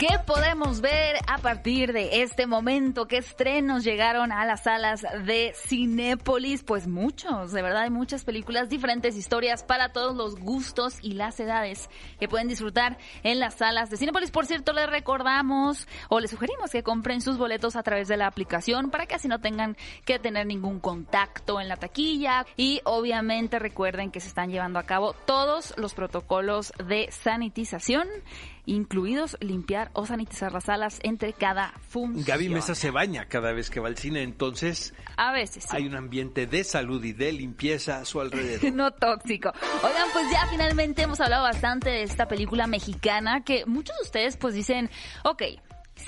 ¿Qué podemos ver a partir de este momento? ¿Qué estrenos llegaron a las salas de Cinépolis? Pues muchos, de verdad hay muchas películas, diferentes historias para todos los gustos y las edades que pueden disfrutar en las salas de Cinépolis. Por cierto, les recordamos o les sugerimos que compren sus boletos a través de la aplicación para que así no tengan que tener ningún contacto en la taquilla y obviamente recuerden que se están llevando a cabo todos los protocolos de sanitización incluidos limpiar o sanitizar las salas entre cada función. Gaby Mesa se baña cada vez que va al cine, entonces a veces sí. hay un ambiente de salud y de limpieza a su alrededor. no tóxico. Oigan, pues ya finalmente hemos hablado bastante de esta película mexicana que muchos de ustedes pues dicen, ok,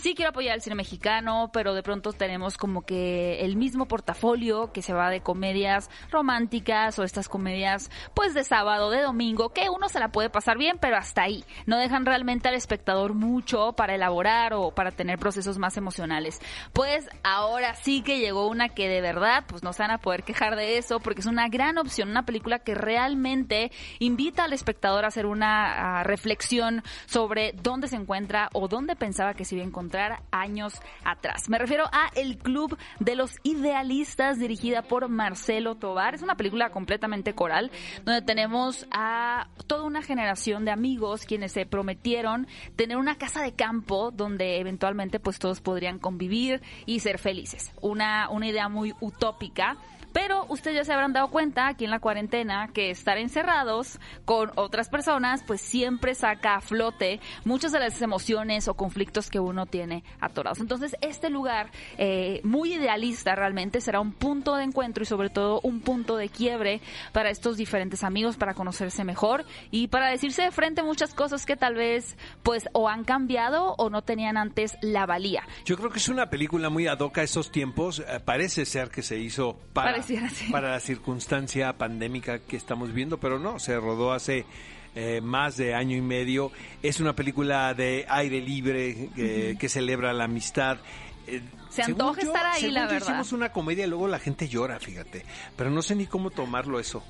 sí quiero apoyar el cine mexicano, pero de pronto tenemos como que el mismo portafolio que se va de comedias románticas o estas comedias pues de sábado, de domingo, que uno se la puede pasar bien, pero hasta ahí. No dejan realmente al espectador mucho para elaborar o para tener procesos más emocionales. Pues ahora sí que llegó una que de verdad pues no se van a poder quejar de eso porque es una gran opción, una película que realmente invita al espectador a hacer una reflexión sobre dónde se encuentra o dónde pensaba que se iba a encontrar años atrás. Me refiero a El Club de los Idealistas, dirigida por Marcelo Tobar. Es una película completamente coral, donde tenemos a toda una generación de amigos quienes se prometieron tener una casa de campo donde eventualmente pues todos podrían convivir y ser felices. Una, una idea muy utópica pero ustedes ya se habrán dado cuenta aquí en la cuarentena que estar encerrados con otras personas pues siempre saca a flote muchas de las emociones o conflictos que uno tiene atorados. Entonces este lugar eh, muy idealista realmente será un punto de encuentro y sobre todo un punto de quiebre para estos diferentes amigos para conocerse mejor y para decirse de frente muchas cosas que tal vez pues o han cambiado o no tenían antes la valía. Yo creo que es una película muy ad hoc a esos tiempos. Eh, parece ser que se hizo para para la circunstancia pandémica que estamos viendo, pero no, se rodó hace eh, más de año y medio. Es una película de aire libre eh, que celebra la amistad. Eh, se antoja estar ahí, la verdad. Hicimos una comedia y luego la gente llora, fíjate. Pero no sé ni cómo tomarlo eso.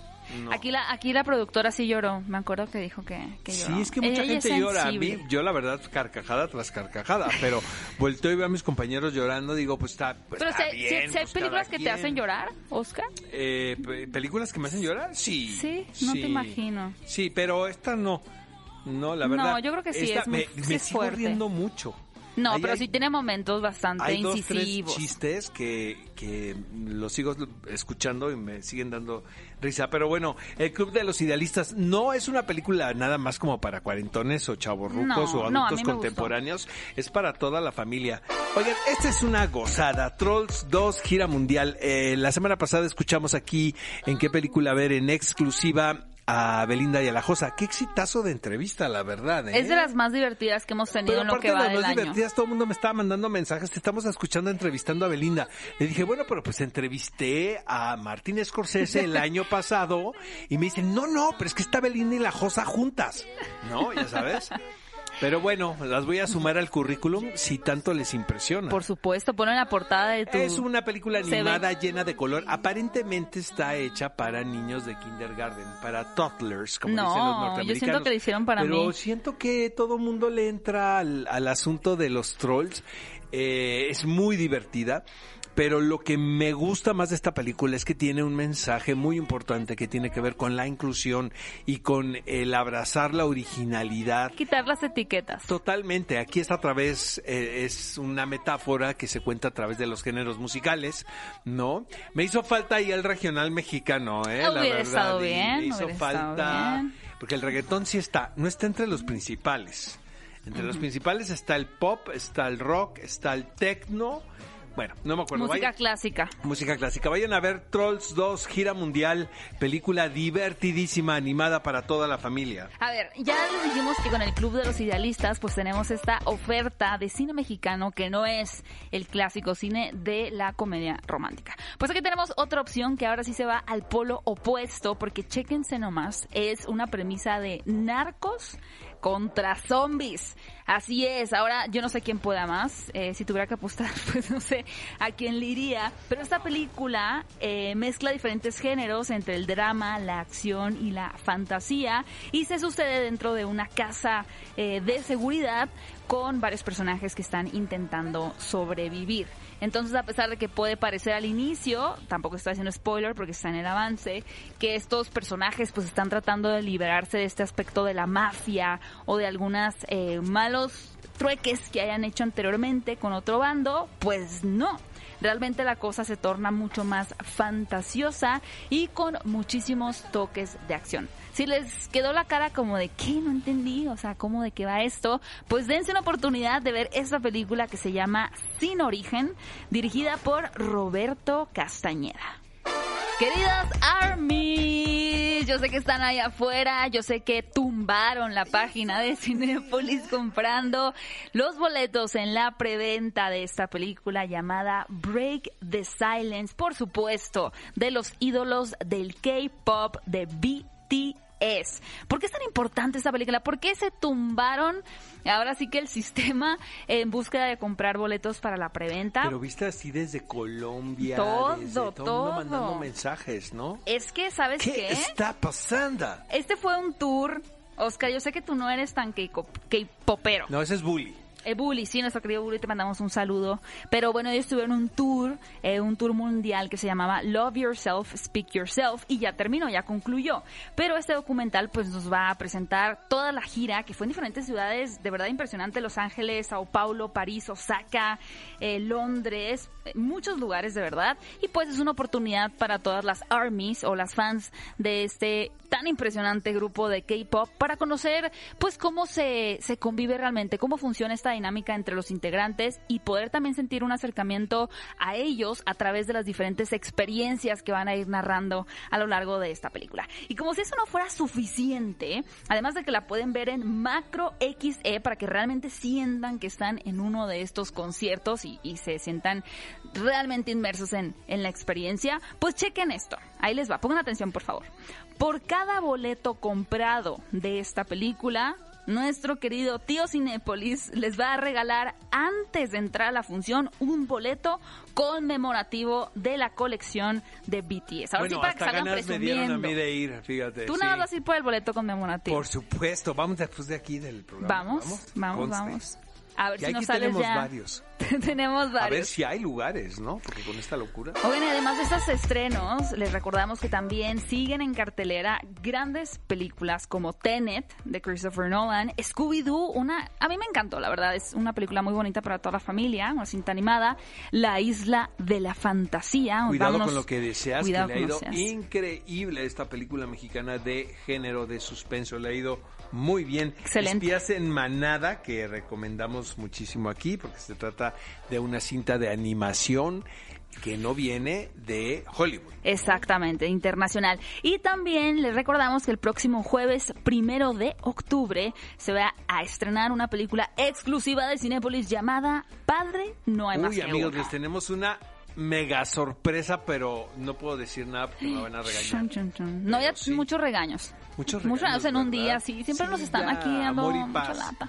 Aquí la aquí la productora sí lloró, me acuerdo que dijo que, lloró. Sí, es que mucha gente llora. A mí, yo la verdad, carcajada tras carcajada, pero vuelto y veo a mis compañeros llorando, digo, pues está, pues pero está bien. hay pues películas que te hacen llorar, Oscar? Eh, ¿Películas que me hacen llorar? Sí. Sí, no te imagino. Sí, pero esta no. No, la verdad. No, yo creo que sí, es muy, me, me sigo riendo mucho. No, pero sí tiene momentos bastante hay incisivos. Dos, tres chistes que, que los sigo escuchando y me siguen dando risa. Pero bueno, El Club de los Idealistas no es una película nada más como para cuarentones o chavorrucos o adultos contemporáneos. Es para toda la familia. Oigan, esta es una gozada. Trolls 2 gira mundial. Eh, la semana pasada escuchamos aquí en qué película ver en exclusiva a Belinda y a la Josa. Qué exitazo de entrevista, la verdad. ¿eh? Es de las más divertidas que hemos tenido en lo que va de las más divertidas, todo el mundo me estaba mandando mensajes. Te estamos escuchando entrevistando a Belinda. Le dije, bueno, pero pues entrevisté a Martín Scorsese el año pasado y me dicen, no, no, pero es que está Belinda y la Josa juntas. ¿No? Ya sabes. Pero bueno, las voy a sumar al currículum si tanto les impresiona. Por supuesto, ponen la portada de tu... Es una película animada llena de color. Aparentemente está hecha para niños de kindergarten, para toddlers, como dicen los norteamericanos. yo siento que lo hicieron para mí. Pero siento que todo mundo le entra al, asunto de los trolls. Eh, es muy divertida pero lo que me gusta más de esta película es que tiene un mensaje muy importante que tiene que ver con la inclusión y con el abrazar la originalidad. Quitar las etiquetas. Totalmente. Aquí está a través, eh, es una metáfora que se cuenta a través de los géneros musicales, ¿no? Me hizo falta ahí el regional mexicano, ¿eh? la verdad. Estado bien, me hizo falta. Porque el reggaetón sí está, no está entre los principales. Entre los principales está el pop, está el rock, está el techno bueno, no me acuerdo. Música clásica. Música clásica. Vayan a ver Trolls 2, gira mundial, película divertidísima, animada para toda la familia. A ver, ya les dijimos que con el Club de los Idealistas, pues tenemos esta oferta de cine mexicano que no es el clásico cine de la comedia romántica. Pues aquí tenemos otra opción que ahora sí se va al polo opuesto, porque chequense nomás, es una premisa de narcos contra zombies. Así es, ahora yo no sé quién pueda más, eh, si tuviera que apostar, pues no sé a quién le iría, pero esta película eh, mezcla diferentes géneros entre el drama, la acción y la fantasía y se sucede dentro de una casa eh, de seguridad con varios personajes que están intentando sobrevivir. Entonces, a pesar de que puede parecer al inicio, tampoco estoy haciendo spoiler porque está en el avance, que estos personajes pues están tratando de liberarse de este aspecto de la mafia o de algunas eh, malos trueques que hayan hecho anteriormente con otro bando, pues no realmente la cosa se torna mucho más fantasiosa y con muchísimos toques de acción. Si les quedó la cara como de ¿qué? No entendí, o sea, ¿cómo de qué va esto? Pues dense una oportunidad de ver esta película que se llama Sin Origen, dirigida por Roberto Castañeda. Queridas Army, yo sé que están ahí afuera, yo sé que tumbaron la página de Cinepolis comprando los boletos en la preventa de esta película llamada Break the Silence, por supuesto, de los ídolos del K-pop de BTS es. ¿Por qué es tan importante esta película? ¿Por qué se tumbaron ahora sí que el sistema en búsqueda de comprar boletos para la preventa? Pero viste así desde Colombia. Todo, desde, todo. todo mandando mensajes, ¿no? Es que, ¿sabes qué? ¿Qué está pasando? Este fue un tour. Oscar, yo sé que tú no eres tan K-popero. No, ese es bully. Eh, Bully, sí, nuestro querido Bully, te mandamos un saludo. Pero bueno, ellos tuvieron un tour, eh, un tour mundial que se llamaba Love Yourself, Speak Yourself, y ya terminó, ya concluyó. Pero este documental pues nos va a presentar toda la gira, que fue en diferentes ciudades, de verdad impresionante, Los Ángeles, Sao Paulo, París, Osaka, eh, Londres, muchos lugares de verdad. Y pues es una oportunidad para todas las armies o las fans de este tan impresionante grupo de K-pop para conocer pues cómo se, se convive realmente, cómo funciona esta dinámica entre los integrantes y poder también sentir un acercamiento a ellos a través de las diferentes experiencias que van a ir narrando a lo largo de esta película. Y como si eso no fuera suficiente, además de que la pueden ver en Macro XE para que realmente sientan que están en uno de estos conciertos y, y se sientan realmente inmersos en, en la experiencia, pues chequen esto. Ahí les va, pongan atención por favor. Por cada boleto comprado de esta película, nuestro querido tío Cinépolis les va a regalar antes de entrar a la función un boleto conmemorativo de la colección de BTS. Ahora bueno, sí para que salgan ganas me dieron a mí de ir, fíjate. Tú nada vas a ir por el boleto conmemorativo. Por supuesto, vamos después de aquí del programa. Vamos, vamos, vamos. A ver y si nos sales tenemos ya. varios. tenemos varios. A ver si hay lugares, ¿no? Porque con esta locura. Oigan, además de estos estrenos, les recordamos que también siguen en cartelera grandes películas como Tenet de Christopher Nolan, Scooby-Doo, una a mí me encantó, la verdad, es una película muy bonita para toda la familia, una cinta animada, La isla de la fantasía. Cuidado con lo que deseas, que le ha ido increíble esta película mexicana de género de suspenso, le ha ido muy bien. Excelente. Espías en manada que recomendamos muchísimo aquí porque se trata de una cinta de animación que no viene de Hollywood. Exactamente, internacional. Y también les recordamos que el próximo jueves primero de octubre se va a estrenar una película exclusiva de Cinépolis llamada Padre No hay más Uy, amigos, les tenemos una mega sorpresa, pero no puedo decir nada porque me van a regañar. No, ya sí. muchos regaños. Muchos regaños. Muchos regaños en un día, sí. Siempre Sí, nos están ya, aquí dando mucha lata.